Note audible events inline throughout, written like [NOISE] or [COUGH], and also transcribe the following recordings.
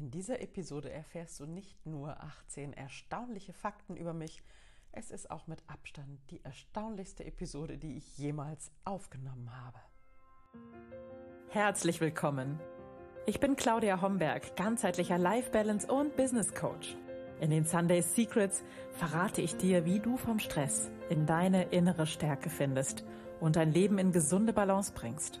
In dieser Episode erfährst du nicht nur 18 erstaunliche Fakten über mich, es ist auch mit Abstand die erstaunlichste Episode, die ich jemals aufgenommen habe. Herzlich willkommen. Ich bin Claudia Homberg, ganzheitlicher Life Balance und Business Coach. In den Sunday Secrets verrate ich dir, wie du vom Stress in deine innere Stärke findest und dein Leben in gesunde Balance bringst.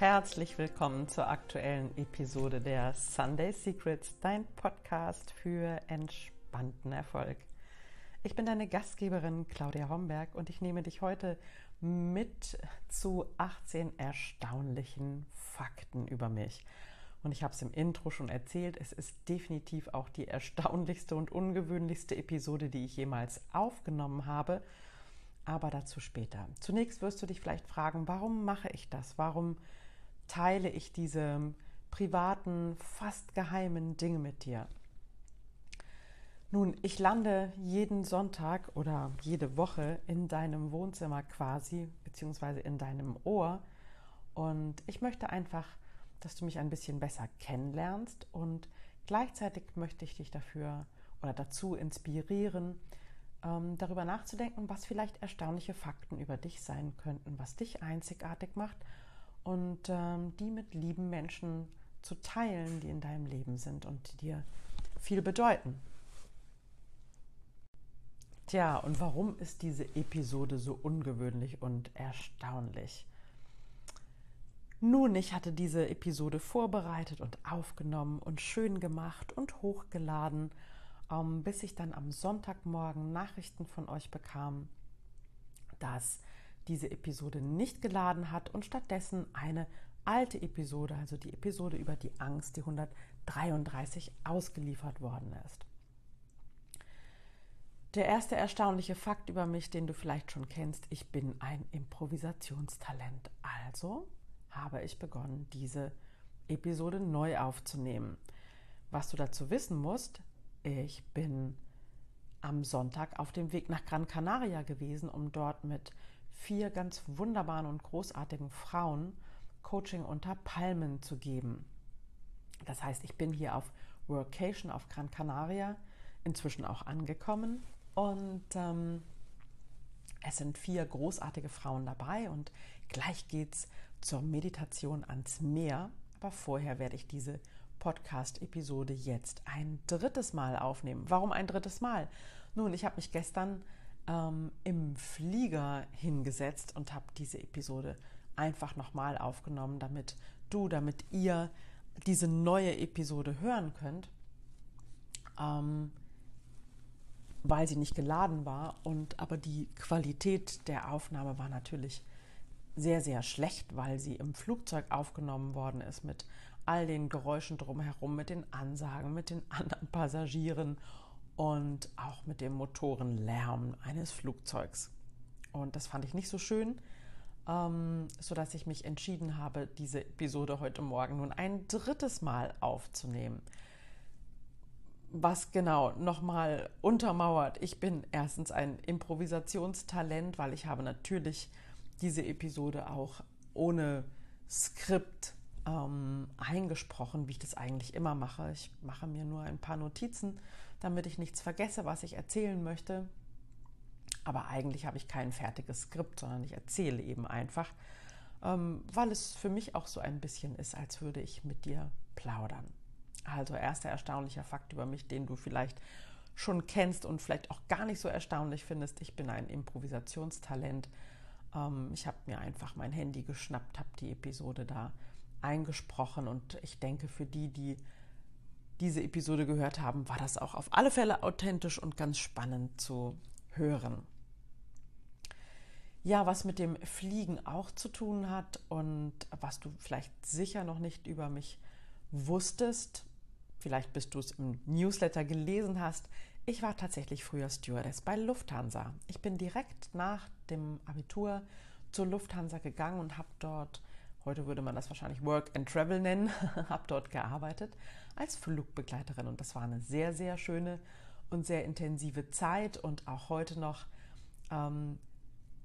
Herzlich willkommen zur aktuellen Episode der Sunday Secrets, dein Podcast für entspannten Erfolg. Ich bin deine Gastgeberin Claudia Homberg und ich nehme dich heute mit zu 18 erstaunlichen Fakten über mich. Und ich habe es im Intro schon erzählt, es ist definitiv auch die erstaunlichste und ungewöhnlichste Episode, die ich jemals aufgenommen habe. Aber dazu später. Zunächst wirst du dich vielleicht fragen, warum mache ich das? Warum teile ich diese privaten, fast geheimen Dinge mit dir. Nun, ich lande jeden Sonntag oder jede Woche in deinem Wohnzimmer quasi, beziehungsweise in deinem Ohr. Und ich möchte einfach, dass du mich ein bisschen besser kennenlernst und gleichzeitig möchte ich dich dafür oder dazu inspirieren, ähm, darüber nachzudenken, was vielleicht erstaunliche Fakten über dich sein könnten, was dich einzigartig macht und ähm, die mit lieben Menschen zu teilen, die in deinem Leben sind und die dir viel bedeuten. Tja, und warum ist diese Episode so ungewöhnlich und erstaunlich? Nun, ich hatte diese Episode vorbereitet und aufgenommen und schön gemacht und hochgeladen, ähm, bis ich dann am Sonntagmorgen Nachrichten von euch bekam, dass diese Episode nicht geladen hat und stattdessen eine alte Episode, also die Episode über die Angst, die 133 ausgeliefert worden ist. Der erste erstaunliche Fakt über mich, den du vielleicht schon kennst, ich bin ein Improvisationstalent. Also habe ich begonnen, diese Episode neu aufzunehmen. Was du dazu wissen musst, ich bin am Sonntag auf dem Weg nach Gran Canaria gewesen, um dort mit vier ganz wunderbaren und großartigen Frauen Coaching unter Palmen zu geben. Das heißt, ich bin hier auf Workation auf Gran Canaria inzwischen auch angekommen und ähm, es sind vier großartige Frauen dabei und gleich geht's zur Meditation ans Meer. Aber vorher werde ich diese Podcast-Episode jetzt ein drittes Mal aufnehmen. Warum ein drittes Mal? Nun, ich habe mich gestern ähm, im Flieger hingesetzt und habe diese Episode einfach nochmal aufgenommen, damit du, damit ihr diese neue Episode hören könnt, ähm, weil sie nicht geladen war und aber die Qualität der Aufnahme war natürlich sehr, sehr schlecht, weil sie im Flugzeug aufgenommen worden ist mit all den Geräuschen drumherum, mit den Ansagen, mit den anderen Passagieren und auch mit dem Motorenlärm eines Flugzeugs. Und das fand ich nicht so schön, ähm, sodass ich mich entschieden habe, diese Episode heute Morgen nun ein drittes Mal aufzunehmen. Was genau nochmal untermauert, ich bin erstens ein Improvisationstalent, weil ich habe natürlich diese Episode auch ohne Skript ähm, eingesprochen, wie ich das eigentlich immer mache. Ich mache mir nur ein paar Notizen, damit ich nichts vergesse, was ich erzählen möchte. Aber eigentlich habe ich kein fertiges Skript, sondern ich erzähle eben einfach, ähm, weil es für mich auch so ein bisschen ist, als würde ich mit dir plaudern. Also erster erstaunlicher Fakt über mich, den du vielleicht schon kennst und vielleicht auch gar nicht so erstaunlich findest. Ich bin ein Improvisationstalent. Ähm, ich habe mir einfach mein Handy geschnappt, habe die Episode da eingesprochen und ich denke, für die, die diese Episode gehört haben, war das auch auf alle Fälle authentisch und ganz spannend zu hören. Ja, was mit dem Fliegen auch zu tun hat und was du vielleicht sicher noch nicht über mich wusstest, vielleicht bis du es im Newsletter gelesen hast, Ich war tatsächlich früher Stewardess bei Lufthansa. Ich bin direkt nach dem Abitur zur Lufthansa gegangen und habe dort, heute würde man das wahrscheinlich Work and Travel nennen, [LAUGHS] habe dort gearbeitet als Flugbegleiterin. Und das war eine sehr, sehr schöne und sehr intensive Zeit und auch heute noch ähm,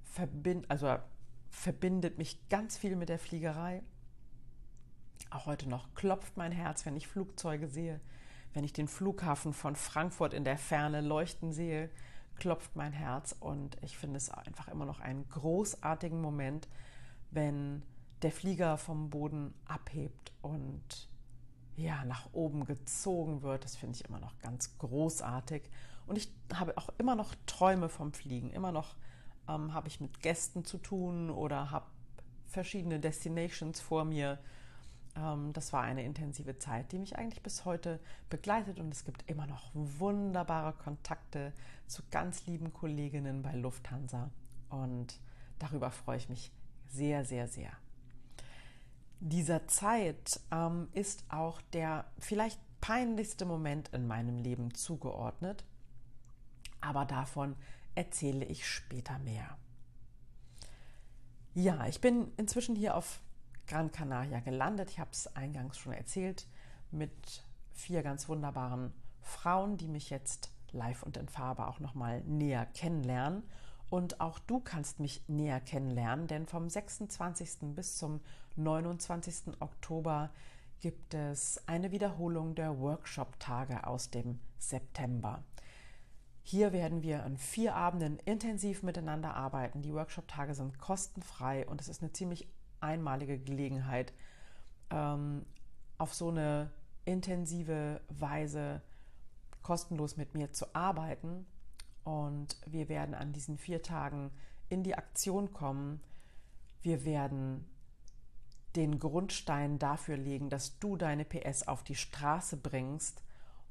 verbind, also verbindet mich ganz viel mit der Fliegerei. Auch heute noch klopft mein Herz, wenn ich Flugzeuge sehe, wenn ich den Flughafen von Frankfurt in der Ferne leuchten sehe, klopft mein Herz und ich finde es einfach immer noch einen großartigen Moment, wenn der Flieger vom Boden abhebt und ja, nach oben gezogen wird. Das finde ich immer noch ganz großartig. Und ich habe auch immer noch Träume vom Fliegen. Immer noch ähm, habe ich mit Gästen zu tun oder habe verschiedene Destinations vor mir ähm, das war eine intensive Zeit, die mich eigentlich bis heute begleitet und es gibt immer noch wunderbare Kontakte zu ganz lieben Kolleginnen bei Lufthansa und darüber freue ich mich sehr, sehr, sehr. Dieser Zeit ähm, ist auch der vielleicht peinlichste Moment in meinem Leben zugeordnet, aber davon erzähle ich später mehr. Ja, ich bin inzwischen hier auf Gran Canaria gelandet. Ich habe es eingangs schon erzählt, mit vier ganz wunderbaren Frauen, die mich jetzt live und in Farbe auch nochmal näher kennenlernen. Und auch du kannst mich näher kennenlernen, denn vom 26. bis zum 29. Oktober gibt es eine Wiederholung der Workshop-Tage aus dem September. Hier werden wir an vier Abenden intensiv miteinander arbeiten. Die Workshop-Tage sind kostenfrei und es ist eine ziemlich einmalige Gelegenheit, ähm, auf so eine intensive Weise kostenlos mit mir zu arbeiten. Und wir werden an diesen vier Tagen in die Aktion kommen. Wir werden den Grundstein dafür legen, dass du deine PS auf die Straße bringst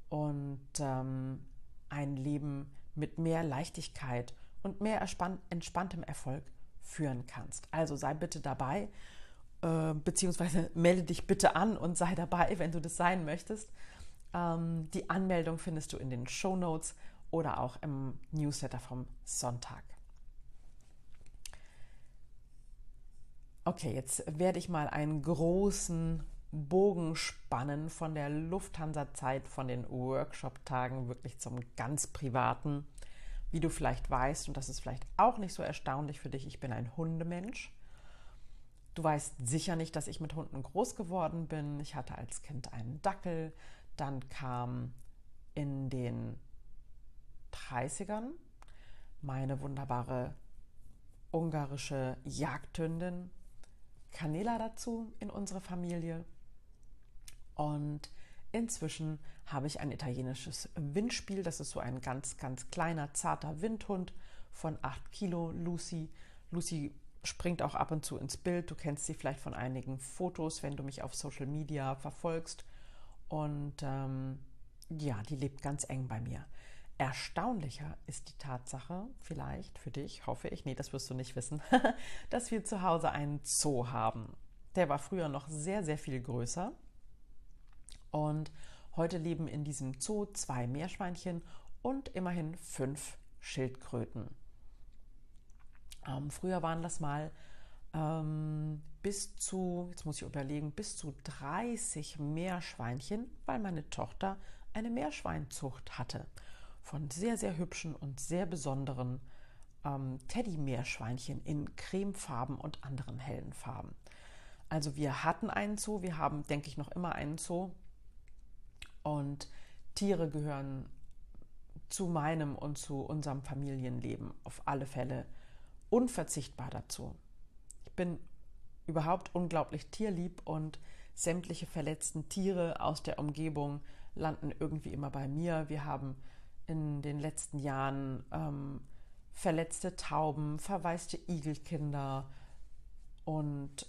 und ähm, ein Leben mit mehr Leichtigkeit und mehr entspanntem Erfolg führen kannst. Also sei bitte dabei, äh, beziehungsweise [LAUGHS] melde dich bitte an und sei dabei, wenn du das sein möchtest. Ähm, die Anmeldung findest du in den Show Notes oder auch im Newsletter vom Sonntag. Okay, jetzt werde ich mal einen großen Bogen spannen von der Lufthansa-Zeit, von den Workshop-Tagen wirklich zum ganz privaten. Wie du vielleicht weißt, und das ist vielleicht auch nicht so erstaunlich für dich, ich bin ein Hundemensch. Du weißt sicher nicht, dass ich mit Hunden groß geworden bin. Ich hatte als Kind einen Dackel. Dann kam in den 30ern meine wunderbare ungarische Jagdhündin Canela dazu in unsere Familie. Und Inzwischen habe ich ein italienisches Windspiel. Das ist so ein ganz, ganz kleiner, zarter Windhund von 8 Kilo, Lucy. Lucy springt auch ab und zu ins Bild. Du kennst sie vielleicht von einigen Fotos, wenn du mich auf Social Media verfolgst. Und ähm, ja, die lebt ganz eng bei mir. Erstaunlicher ist die Tatsache, vielleicht für dich, hoffe ich, nee, das wirst du nicht wissen, [LAUGHS] dass wir zu Hause einen Zoo haben. Der war früher noch sehr, sehr viel größer. Und heute leben in diesem Zoo zwei Meerschweinchen und immerhin fünf Schildkröten. Ähm, früher waren das mal ähm, bis zu, jetzt muss ich überlegen, bis zu 30 Meerschweinchen, weil meine Tochter eine Meerschweinzucht hatte. Von sehr, sehr hübschen und sehr besonderen ähm, Teddy-Meerschweinchen in Cremefarben und anderen hellen Farben. Also wir hatten einen Zoo, wir haben, denke ich, noch immer einen Zoo. Und Tiere gehören zu meinem und zu unserem Familienleben auf alle Fälle unverzichtbar dazu. Ich bin überhaupt unglaublich tierlieb und sämtliche verletzten Tiere aus der Umgebung landen irgendwie immer bei mir. Wir haben in den letzten Jahren ähm, verletzte Tauben, verwaiste Igelkinder und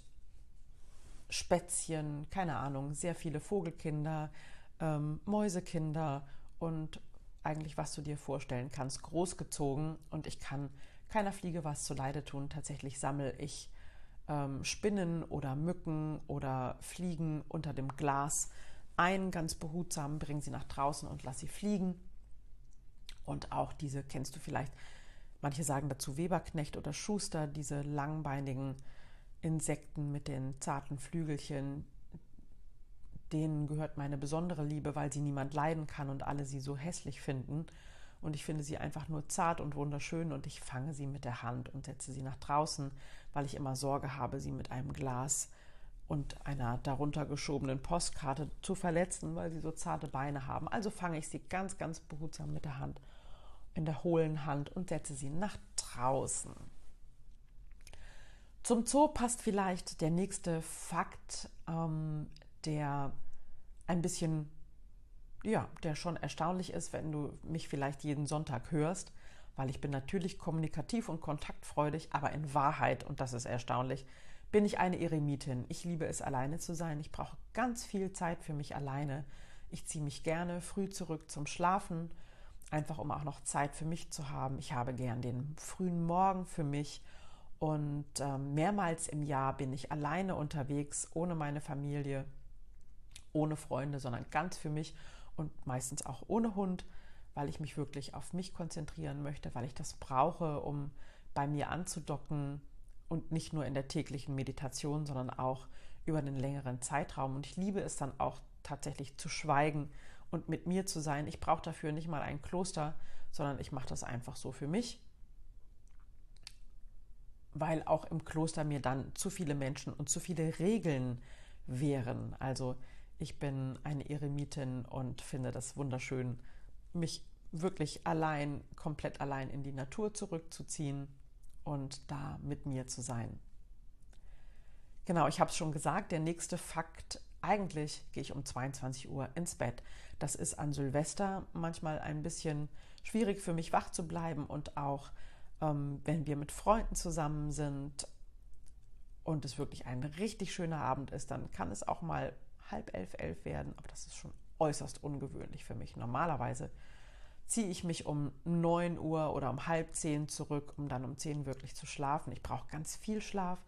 Spätzchen, keine Ahnung, sehr viele Vogelkinder, ähm, Mäusekinder und eigentlich, was du dir vorstellen kannst, großgezogen. Und ich kann keiner Fliege was zu Leide tun. Tatsächlich sammle ich ähm, Spinnen oder Mücken oder Fliegen unter dem Glas ein, ganz behutsam, bringe sie nach draußen und lasse sie fliegen. Und auch diese kennst du vielleicht, manche sagen dazu Weberknecht oder Schuster, diese langbeinigen Insekten mit den zarten Flügelchen, denen gehört meine besondere Liebe, weil sie niemand leiden kann und alle sie so hässlich finden. Und ich finde sie einfach nur zart und wunderschön und ich fange sie mit der Hand und setze sie nach draußen, weil ich immer Sorge habe, sie mit einem Glas und einer darunter geschobenen Postkarte zu verletzen, weil sie so zarte Beine haben. Also fange ich sie ganz, ganz behutsam mit der Hand, in der hohlen Hand und setze sie nach draußen. Zum Zoo passt vielleicht der nächste Fakt, ähm, der ein bisschen, ja, der schon erstaunlich ist, wenn du mich vielleicht jeden Sonntag hörst, weil ich bin natürlich kommunikativ und kontaktfreudig, aber in Wahrheit, und das ist erstaunlich, bin ich eine Eremitin. Ich liebe es, alleine zu sein. Ich brauche ganz viel Zeit für mich alleine. Ich ziehe mich gerne früh zurück zum Schlafen, einfach um auch noch Zeit für mich zu haben. Ich habe gern den frühen Morgen für mich und äh, mehrmals im Jahr bin ich alleine unterwegs, ohne meine Familie ohne Freunde, sondern ganz für mich und meistens auch ohne Hund, weil ich mich wirklich auf mich konzentrieren möchte, weil ich das brauche, um bei mir anzudocken und nicht nur in der täglichen Meditation, sondern auch über einen längeren Zeitraum. Und ich liebe es dann auch tatsächlich zu schweigen und mit mir zu sein. Ich brauche dafür nicht mal ein Kloster, sondern ich mache das einfach so für mich, weil auch im Kloster mir dann zu viele Menschen und zu viele Regeln wären. Also ich bin eine Eremitin und finde das wunderschön, mich wirklich allein, komplett allein in die Natur zurückzuziehen und da mit mir zu sein. Genau, ich habe es schon gesagt, der nächste Fakt, eigentlich gehe ich um 22 Uhr ins Bett. Das ist an Silvester manchmal ein bisschen schwierig für mich wach zu bleiben und auch ähm, wenn wir mit Freunden zusammen sind und es wirklich ein richtig schöner Abend ist, dann kann es auch mal halb elf, elf werden, aber das ist schon äußerst ungewöhnlich für mich. Normalerweise ziehe ich mich um 9 Uhr oder um halb zehn zurück, um dann um 10 wirklich zu schlafen. Ich brauche ganz viel Schlaf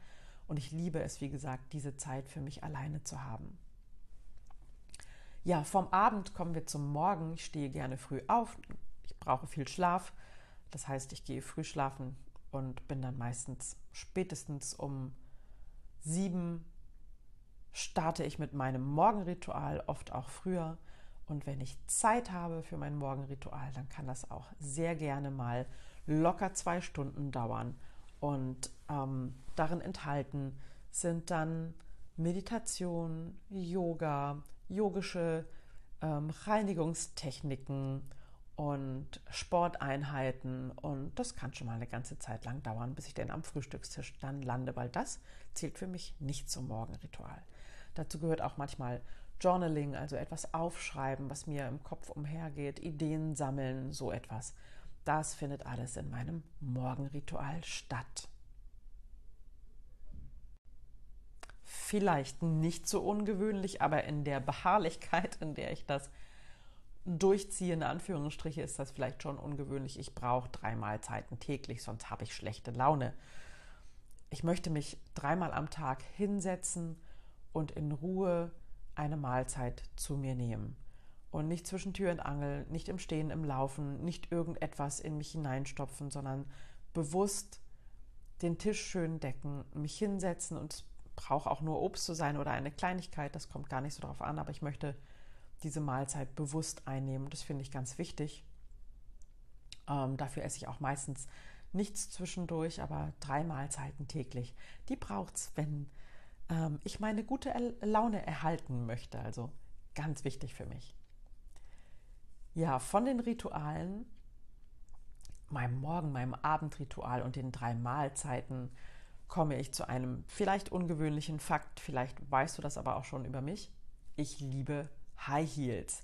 und ich liebe es, wie gesagt, diese Zeit für mich alleine zu haben. Ja, vom Abend kommen wir zum Morgen. Ich stehe gerne früh auf. Ich brauche viel Schlaf. Das heißt, ich gehe früh schlafen und bin dann meistens spätestens um sieben starte ich mit meinem Morgenritual, oft auch früher. Und wenn ich Zeit habe für mein Morgenritual, dann kann das auch sehr gerne mal locker zwei Stunden dauern. Und ähm, darin enthalten sind dann Meditation, Yoga, yogische ähm, Reinigungstechniken und Sporteinheiten. Und das kann schon mal eine ganze Zeit lang dauern, bis ich denn am Frühstückstisch dann lande, weil das zählt für mich nicht zum Morgenritual. Dazu gehört auch manchmal Journaling, also etwas aufschreiben, was mir im Kopf umhergeht, Ideen sammeln, so etwas. Das findet alles in meinem Morgenritual statt. Vielleicht nicht so ungewöhnlich, aber in der Beharrlichkeit, in der ich das durchziehe, in Anführungsstriche, ist das vielleicht schon ungewöhnlich. Ich brauche drei Mahlzeiten täglich, sonst habe ich schlechte Laune. Ich möchte mich dreimal am Tag hinsetzen und in Ruhe eine Mahlzeit zu mir nehmen. Und nicht zwischen Tür und Angel, nicht im Stehen, im Laufen, nicht irgendetwas in mich hineinstopfen, sondern bewusst den Tisch schön decken, mich hinsetzen und es braucht auch nur Obst zu sein oder eine Kleinigkeit, das kommt gar nicht so darauf an, aber ich möchte diese Mahlzeit bewusst einnehmen. Das finde ich ganz wichtig. Ähm, dafür esse ich auch meistens nichts zwischendurch, aber drei Mahlzeiten täglich. Die braucht es, wenn ähm, ich meine gute Laune erhalten möchte. Also ganz wichtig für mich. Ja, von den Ritualen, meinem Morgen-, meinem Abendritual und den drei Mahlzeiten komme ich zu einem vielleicht ungewöhnlichen Fakt. Vielleicht weißt du das aber auch schon über mich. Ich liebe High Heels.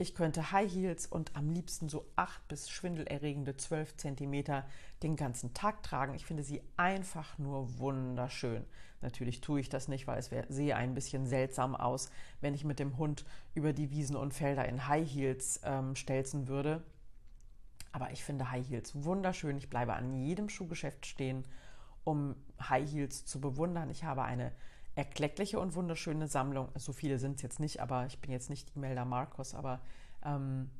Ich könnte High Heels und am liebsten so acht bis schwindelerregende zwölf Zentimeter den ganzen Tag tragen. Ich finde sie einfach nur wunderschön. Natürlich tue ich das nicht, weil es sehe ein bisschen seltsam aus, wenn ich mit dem Hund über die Wiesen und Felder in High Heels ähm, stelzen würde. Aber ich finde High Heels wunderschön. Ich bleibe an jedem Schuhgeschäft stehen, um High Heels zu bewundern. Ich habe eine erkleckliche und wunderschöne Sammlung. So viele sind es jetzt nicht, aber ich bin jetzt nicht Imelda Markus, aber ähm,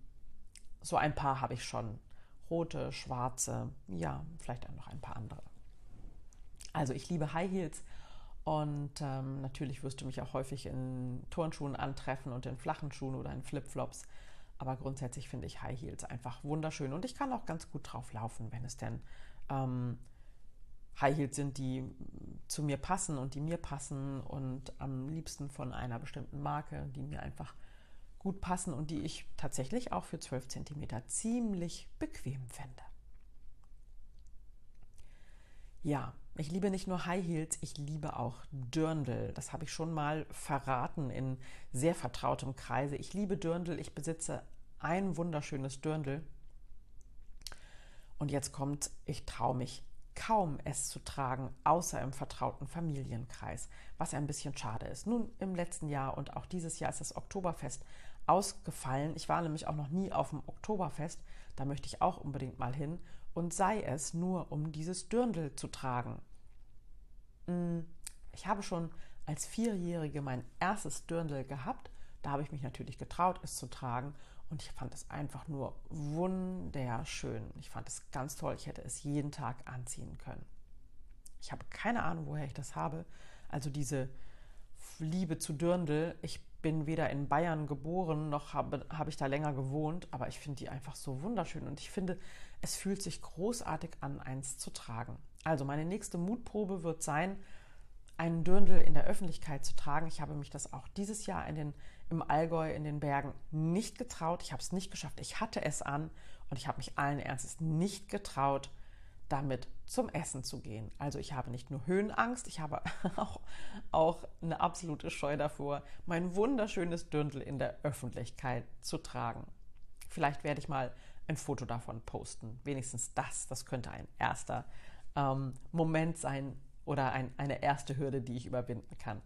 so ein paar habe ich schon. rote, schwarze, ja, vielleicht auch noch ein paar andere. Also ich liebe High Heels und ähm, natürlich wirst du mich auch häufig in Turnschuhen antreffen und in flachen Schuhen oder in Flipflops. Aber grundsätzlich finde ich High Heels einfach wunderschön und ich kann auch ganz gut drauf laufen, wenn es denn ähm, High Heels sind, die zu mir passen und die mir passen und am liebsten von einer bestimmten Marke, die mir einfach gut passen und die ich tatsächlich auch für 12 cm ziemlich bequem finde. Ja, ich liebe nicht nur High Heels, ich liebe auch Dirndl. Das habe ich schon mal verraten in sehr vertrautem Kreise. Ich liebe Dirndl, ich besitze ein wunderschönes Dirndl. Und jetzt kommt, ich traue mich kaum es zu tragen, außer im vertrauten Familienkreis, was ein bisschen schade ist. Nun, im letzten Jahr und auch dieses Jahr ist das Oktoberfest ausgefallen. Ich war nämlich auch noch nie auf dem Oktoberfest, da möchte ich auch unbedingt mal hin und sei es nur, um dieses Dirndl zu tragen. Mm, ich habe schon als Vierjährige mein erstes Dirndl gehabt. Da habe ich mich natürlich getraut, es zu tragen. Und ich fand es einfach nur wunderschön. Ich fand es ganz toll. Ich hätte es jeden Tag anziehen können. Ich habe keine Ahnung, woher ich das habe. Also diese Liebe zu Dirndl. Ich bin weder in Bayern geboren, noch habe, habe ich da länger gewohnt. Aber ich finde die einfach so wunderschön. Und ich finde, es fühlt sich großartig an, eins zu tragen. Also meine nächste Mutprobe wird sein, einen Dirndl in der Öffentlichkeit zu tragen. Ich habe mich das auch dieses Jahr in den im Allgäu in den Bergen nicht getraut. Ich habe es nicht geschafft. Ich hatte es an und ich habe mich allen Ernstes nicht getraut, damit zum Essen zu gehen. Also ich habe nicht nur Höhenangst, ich habe [LAUGHS] auch, auch eine absolute Scheu davor, mein wunderschönes Dürndl in der Öffentlichkeit zu tragen. Vielleicht werde ich mal ein Foto davon posten. Wenigstens das, das könnte ein erster ähm, Moment sein oder ein, eine erste Hürde, die ich überwinden kann.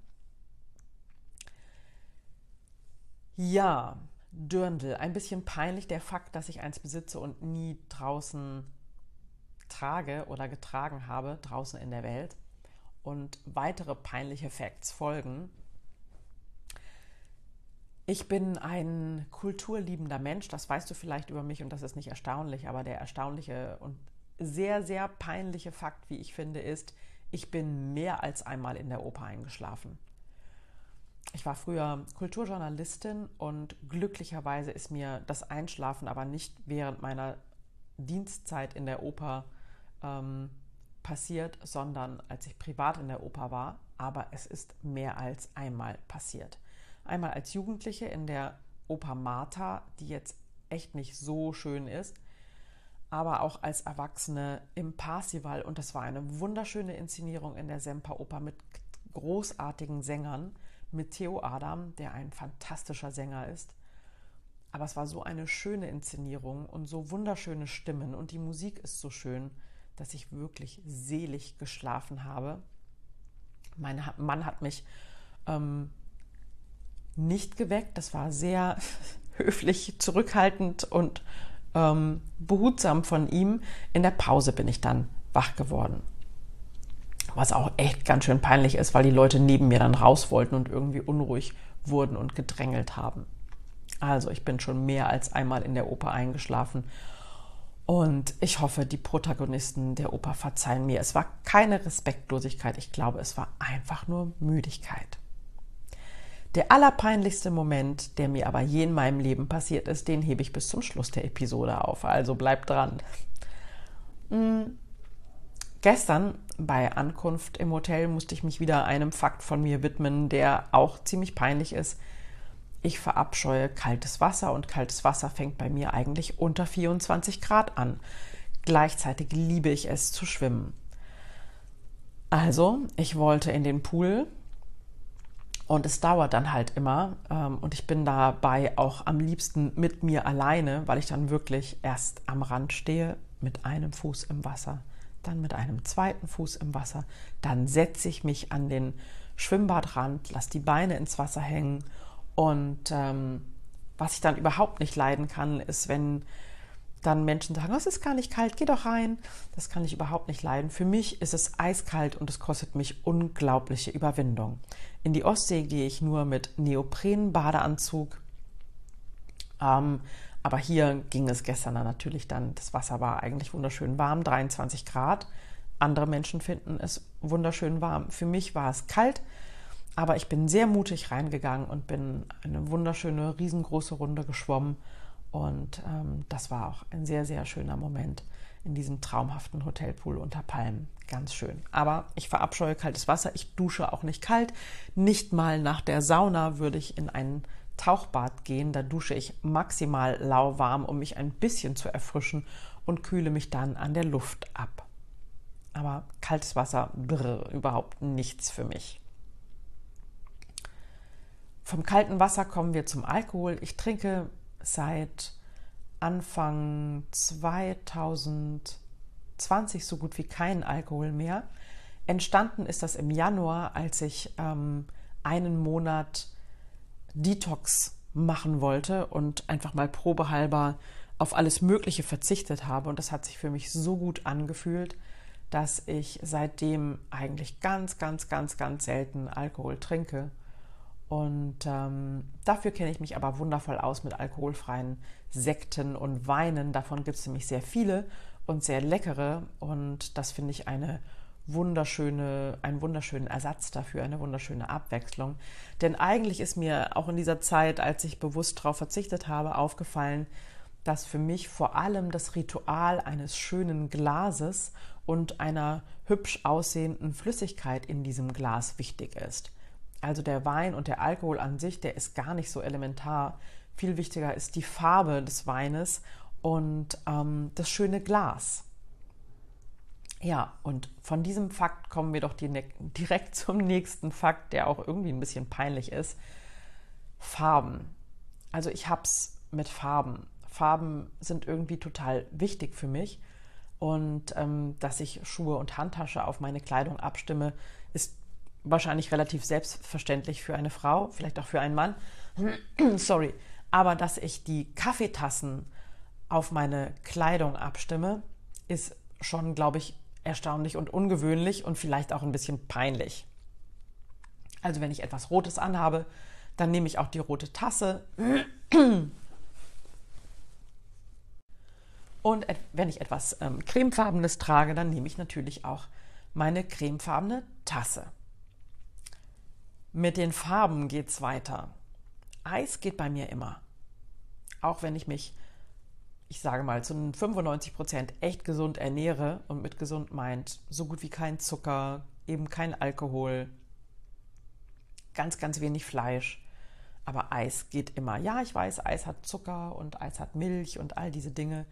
Ja, Dürndl. Ein bisschen peinlich der Fakt, dass ich eins besitze und nie draußen trage oder getragen habe, draußen in der Welt. Und weitere peinliche Facts folgen. Ich bin ein kulturliebender Mensch, das weißt du vielleicht über mich und das ist nicht erstaunlich, aber der erstaunliche und sehr, sehr peinliche Fakt, wie ich finde, ist, ich bin mehr als einmal in der Oper eingeschlafen. Ich war früher Kulturjournalistin und glücklicherweise ist mir das Einschlafen aber nicht während meiner Dienstzeit in der Oper ähm, passiert, sondern als ich privat in der Oper war. Aber es ist mehr als einmal passiert. Einmal als Jugendliche in der Oper Martha, die jetzt echt nicht so schön ist, aber auch als Erwachsene im Parsival. Und das war eine wunderschöne Inszenierung in der Semperoper mit großartigen Sängern mit Theo Adam, der ein fantastischer Sänger ist. Aber es war so eine schöne Inszenierung und so wunderschöne Stimmen und die Musik ist so schön, dass ich wirklich selig geschlafen habe. Mein Mann hat mich ähm, nicht geweckt. Das war sehr [LAUGHS] höflich, zurückhaltend und ähm, behutsam von ihm. In der Pause bin ich dann wach geworden. Was auch echt ganz schön peinlich ist, weil die Leute neben mir dann raus wollten und irgendwie unruhig wurden und gedrängelt haben. Also ich bin schon mehr als einmal in der Oper eingeschlafen und ich hoffe, die Protagonisten der Oper verzeihen mir. Es war keine Respektlosigkeit, ich glaube, es war einfach nur Müdigkeit. Der allerpeinlichste Moment, der mir aber je in meinem Leben passiert ist, den hebe ich bis zum Schluss der Episode auf. Also bleibt dran. Hm. Gestern bei Ankunft im Hotel musste ich mich wieder einem Fakt von mir widmen, der auch ziemlich peinlich ist. Ich verabscheue kaltes Wasser und kaltes Wasser fängt bei mir eigentlich unter 24 Grad an. Gleichzeitig liebe ich es zu schwimmen. Also, ich wollte in den Pool und es dauert dann halt immer. Ähm, und ich bin dabei auch am liebsten mit mir alleine, weil ich dann wirklich erst am Rand stehe mit einem Fuß im Wasser dann mit einem zweiten Fuß im Wasser, dann setze ich mich an den Schwimmbadrand, lasse die Beine ins Wasser hängen und ähm, was ich dann überhaupt nicht leiden kann, ist, wenn dann Menschen sagen, oh, es ist gar nicht kalt, geh doch rein. Das kann ich überhaupt nicht leiden. Für mich ist es eiskalt und es kostet mich unglaubliche Überwindung. In die Ostsee gehe ich nur mit Neopren-Badeanzug, ähm, Aber hier ging es gestern dann natürlich dann, das Wasser war eigentlich wunderschön warm, 23 Grad. Andere Menschen finden es wunderschön warm. Für mich war es kalt, aber ich bin sehr mutig reingegangen und bin eine wunderschöne, riesengroße Runde geschwommen. Und ähm, das war auch ein sehr, sehr schöner Moment in diesem traumhaften Hotelpool unter Palmen. Ganz schön. Aber ich verabscheue kaltes Wasser. Ich dusche auch nicht kalt. Nicht mal nach der Sauna würde ich in einen Tauchbad gehen. Da dusche ich maximal lauwarm, um mich ein bisschen zu erfrischen und kühle mich dann an der Luft ab. Aber kaltes Wasser, brr, überhaupt nichts für mich. Vom kalten Wasser kommen wir zum Alkohol. Ich trinke seit Anfang 2020 so gut wie keinen Alkohol mehr. Entstanden ist das im Januar, als ich ähm, einen Monat Detox machen wollte und einfach mal probehalber auf alles Mögliche verzichtet habe. Und das hat sich für mich so gut angefühlt, dass ich seitdem eigentlich ganz, ganz, ganz, ganz selten Alkohol trinke. Und ähm, dafür kenne ich mich aber wundervoll aus mit alkoholfreien Sekten und Weinen. Davon gibt es nämlich sehr viele und sehr leckere. Und das finde ich eine wunderschöne, einen wunderschönen Ersatz dafür, eine wunderschöne Abwechslung. Denn eigentlich ist mir auch in dieser Zeit, als ich bewusst darauf verzichtet habe, aufgefallen, dass für mich vor allem das Ritual eines schönen Glases und einer hübsch aussehenden Flüssigkeit in diesem Glas wichtig ist. Also der Wein und der Alkohol an sich, der ist gar nicht so elementar. Viel wichtiger ist die Farbe des Weines und ähm, das schöne Glas. Ja, und von diesem Fakt kommen wir doch direkt [LAUGHS] zum nächsten Fakt, der auch irgendwie ein bisschen peinlich ist. Farben. Also ich habe es mit Farben. Farben sind irgendwie total wichtig für mich. Und ähm, dass ich Schuhe und Handtasche auf meine Kleidung abstimme, ist wahrscheinlich relativ selbstverständlich für eine Frau, vielleicht auch für einen Mann. [CLEARS THROAT] Sorry. Aber dass ich die Kaffeetassen auf meine Kleidung abstimme, ist schon, glaube ich, erstaunlich und ungewöhnlich und vielleicht auch ein bisschen peinlich. Also wenn ich etwas Rotes anhabe, dann nehme ich auch die rote Tasse. Und wenn ich etwas ähm, cremefarbenes trage, dann nehme ich natürlich auch meine cremefarbene Tasse. Mit den Farben geht es weiter. Eis geht bei mir immer. Auch wenn ich mich ich sage mal, zu 95 Prozent echt gesund ernähre und mit gesund meint so gut wie kein Zucker, eben kein Alkohol, ganz, ganz wenig Fleisch. Aber Eis geht immer. Ja, ich weiß, Eis hat Zucker und Eis hat Milch und all diese Dinge.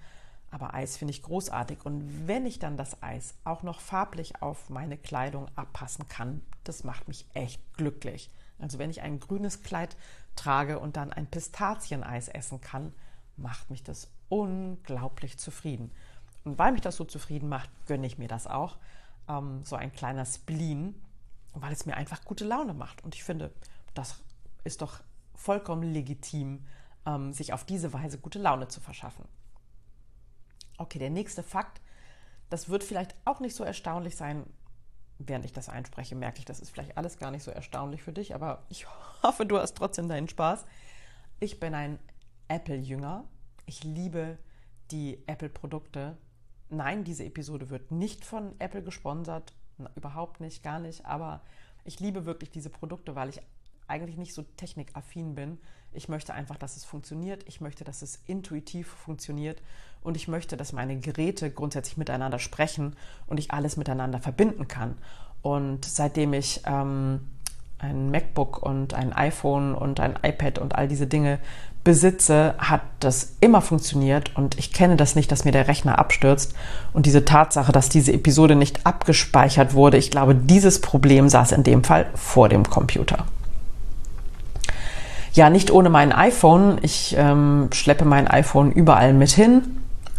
Aber Eis finde ich großartig. Und wenn ich dann das Eis auch noch farblich auf meine Kleidung abpassen kann, das macht mich echt glücklich. Also wenn ich ein grünes Kleid trage und dann ein Pistazieneis essen kann, macht mich das unglaublich zufrieden. Und weil mich das so zufrieden macht, gönne ich mir das auch. Ähm, so ein kleiner Spleen, weil es mir einfach gute Laune macht. Und ich finde, das ist doch vollkommen legitim, ähm, sich auf diese Weise gute Laune zu verschaffen. Okay, der nächste Fakt, das wird vielleicht auch nicht so erstaunlich sein, während ich das einspreche, merke ich, das ist vielleicht alles gar nicht so erstaunlich für dich, aber ich [LAUGHS] hoffe, du hast trotzdem deinen Spaß. Ich bin ein Apple-Jünger ich liebe die Apple-Produkte. Nein, diese Episode wird nicht von Apple gesponsert, überhaupt nicht, gar nicht, aber ich liebe wirklich diese Produkte, weil ich eigentlich nicht so technikaffin bin. Ich möchte einfach, dass es funktioniert. Ich möchte, dass es intuitiv funktioniert. Und ich möchte, dass meine Geräte grundsätzlich miteinander sprechen und ich alles miteinander verbinden kann. Und seitdem ich ähm, ein MacBook und ein iPhone und ein iPad und all diese Dinge besitze, hat das immer funktioniert und ich kenne das nicht, dass mir der Rechner abstürzt. Und diese Tatsache, dass diese Episode nicht abgespeichert wurde, ich glaube, dieses Problem saß in dem Fall vor dem Computer. Ja, nicht ohne mein iPhone. Ich ähm, schleppe mein iPhone überall mit hin.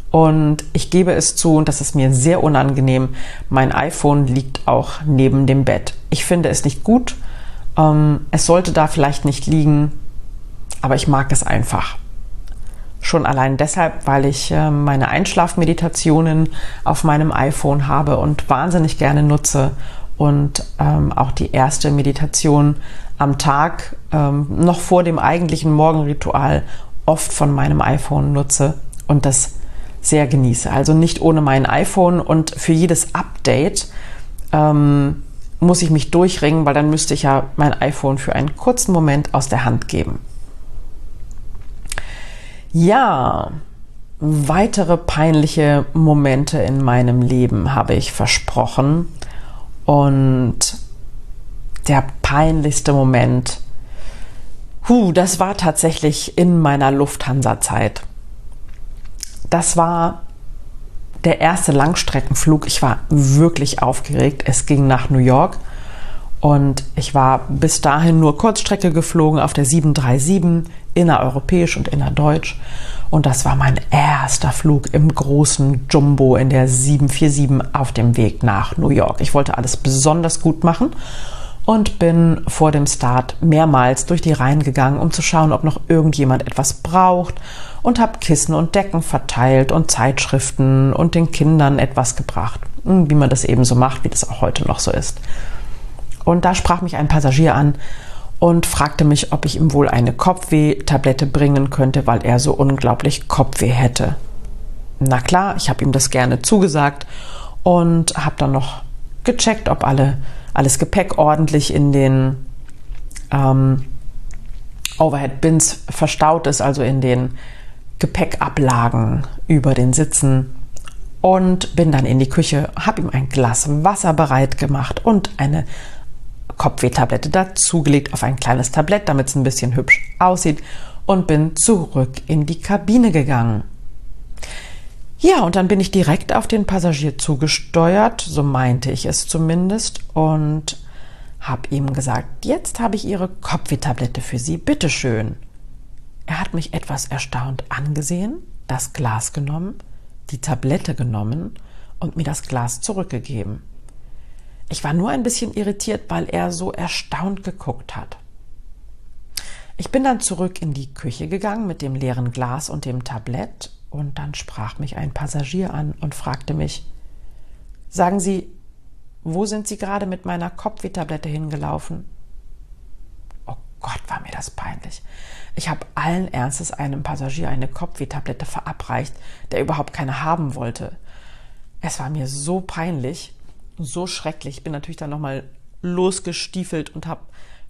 Und ich gebe es zu, und das ist mir sehr unangenehm, mein iPhone liegt auch neben dem Bett. Ich finde es nicht gut. Ähm, es sollte da vielleicht nicht liegen aber ich mag es einfach. Schon allein deshalb, weil ich äh, meine Einschlafmeditationen auf meinem iPhone habe und wahnsinnig gerne nutze und ähm, auch die erste Meditation am Tag ähm, noch vor dem eigentlichen Morgenritual oft von meinem iPhone nutze und das sehr genieße. Also nicht ohne mein iPhone und für jedes Update ähm, muss ich mich durchringen, weil dann müsste ich ja mein iPhone für einen kurzen Moment aus der Hand geben. Ja, weitere peinliche Momente in meinem Leben habe ich versprochen. Und der peinlichste Moment, huh, das war tatsächlich in meiner Lufthansa-Zeit. Das war der erste Langstreckenflug. Ich war wirklich aufgeregt. Es ging nach New York und ich war bis dahin nur Kurzstrecke geflogen auf der 737, innereuropäisch und innerdeutsch. Und das war mein erster Flug im großen Jumbo in der 747 auf dem Weg nach New York. Ich wollte alles besonders gut machen und bin vor dem Start mehrmals durch die Reihen gegangen, um zu schauen, ob noch irgendjemand etwas braucht und habe Kissen und Decken verteilt und Zeitschriften und den Kindern etwas gebracht, hm, wie man das eben so macht, wie das auch heute noch so ist. Und da sprach mich ein Passagier an und fragte mich, ob ich ihm wohl eine Kopfweh-Tablette bringen könnte, weil er so unglaublich Kopfweh hätte. Na klar, ich habe ihm das gerne zugesagt und habe dann noch gecheckt, ob alle, alles Gepäck ordentlich in den ähm, Overhead Bins verstaut ist, also in den Gepäckablagen über den Sitzen und bin dann in die Küche, habe ihm ein Glas Wasser bereit gemacht und eine Kopfwehtablette dazugelegt auf ein kleines Tablett, damit es ein bisschen hübsch aussieht und bin zurück in die Kabine gegangen. Ja, und dann bin ich direkt auf den Passagier zugesteuert, so meinte ich es zumindest, und habe ihm gesagt, jetzt habe ich Ihre Kopfwehtablette für Sie, bitteschön. Er hat mich etwas erstaunt angesehen, das Glas genommen, die Tablette genommen und mir das Glas zurückgegeben. Ich war nur ein bisschen irritiert, weil er so erstaunt geguckt hat. Ich bin dann zurück in die Küche gegangen mit dem leeren Glas und dem Tablett und dann sprach mich ein Passagier an und fragte mich, sagen Sie, wo sind Sie gerade mit meiner Kopfwehtablette hingelaufen? Oh Gott, war mir das peinlich. Ich habe allen Ernstes einem Passagier eine Kopfwehtablette verabreicht, der überhaupt keine haben wollte. Es war mir so peinlich so schrecklich. Ich bin natürlich dann nochmal losgestiefelt und habe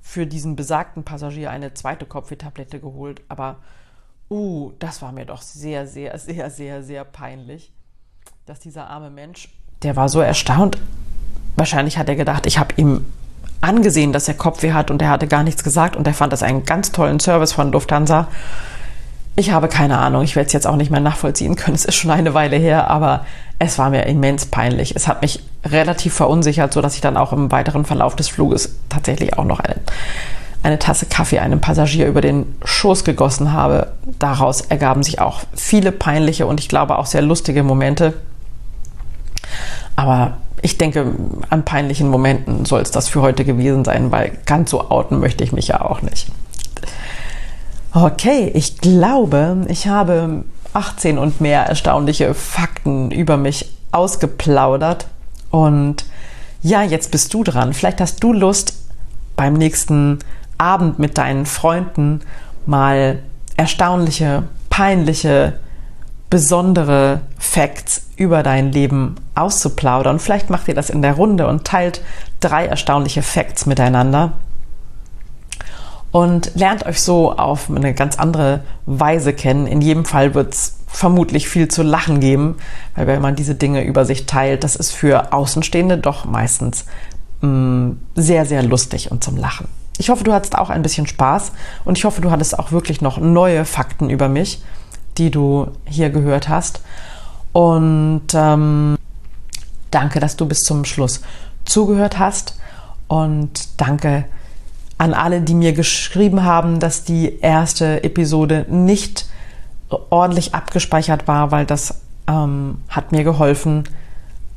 für diesen besagten Passagier eine zweite Kopfwehtablette geholt. Aber, uh, das war mir doch sehr, sehr, sehr, sehr, sehr peinlich, dass dieser arme Mensch, der war so erstaunt. Wahrscheinlich hat er gedacht, ich habe ihm angesehen, dass er Kopfweh hat und er hatte gar nichts gesagt und er fand das einen ganz tollen Service von Lufthansa. Ich habe keine Ahnung, ich werde es jetzt auch nicht mehr nachvollziehen können, es ist schon eine Weile her, aber es war mir immens peinlich. Es hat mich relativ verunsichert, sodass ich dann auch im weiteren Verlauf des Fluges tatsächlich auch noch eine, eine Tasse Kaffee einem Passagier über den Schoß gegossen habe. Daraus ergaben sich auch viele peinliche und ich glaube auch sehr lustige Momente. Aber ich denke, an peinlichen Momenten soll es das für heute gewesen sein, weil ganz so outen möchte ich mich ja auch nicht. Okay, ich glaube, ich habe 18 und mehr erstaunliche Fakten über mich ausgeplaudert. Und ja, jetzt bist du dran. Vielleicht hast du Lust, beim nächsten Abend mit deinen Freunden mal erstaunliche, peinliche, besondere Facts über dein Leben auszuplaudern. Vielleicht macht ihr das in der Runde und teilt drei erstaunliche Facts miteinander und lernt euch so auf eine ganz andere Weise kennen. In jedem Fall wird es vermutlich viel zu lachen geben, weil wenn man diese Dinge über sich teilt, das ist für Außenstehende doch meistens mh, mm, sehr, sehr lustig und zum Lachen. Ich hoffe, du hattest auch ein bisschen Spaß und ich hoffe, du hattest auch wirklich noch neue Fakten über mich, die du hier gehört hast. Und ähm, danke, dass du bis zum Schluss zugehört hast. Und danke, an alle, die mir geschrieben haben, dass die erste Episode nicht ordentlich abgespeichert war, weil das ähm, hat mir geholfen,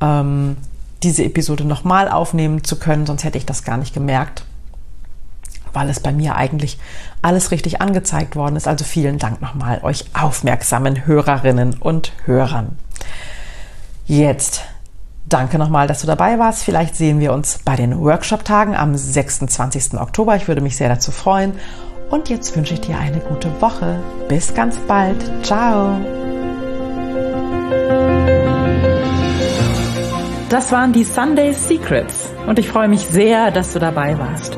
ähm, diese Episode nochmal aufnehmen zu können, sonst hätte ich das gar nicht gemerkt, weil es bei mir eigentlich alles richtig angezeigt worden ist. Also vielen Dank nochmal euch aufmerksamen Hörerinnen und Hörern. Jetzt Danke nochmal, dass du dabei warst. Vielleicht ssehen wir uns bei den Workshop-Tagen am 26. Oktober. Ich würde mich sehr dazu freuen. Und jetzt wünsche ich dir eine gute Woche. Bis ganz bald. Ciao. Das waren die Sunday Secrets und ich freue mich sehr, dass du dabei warst.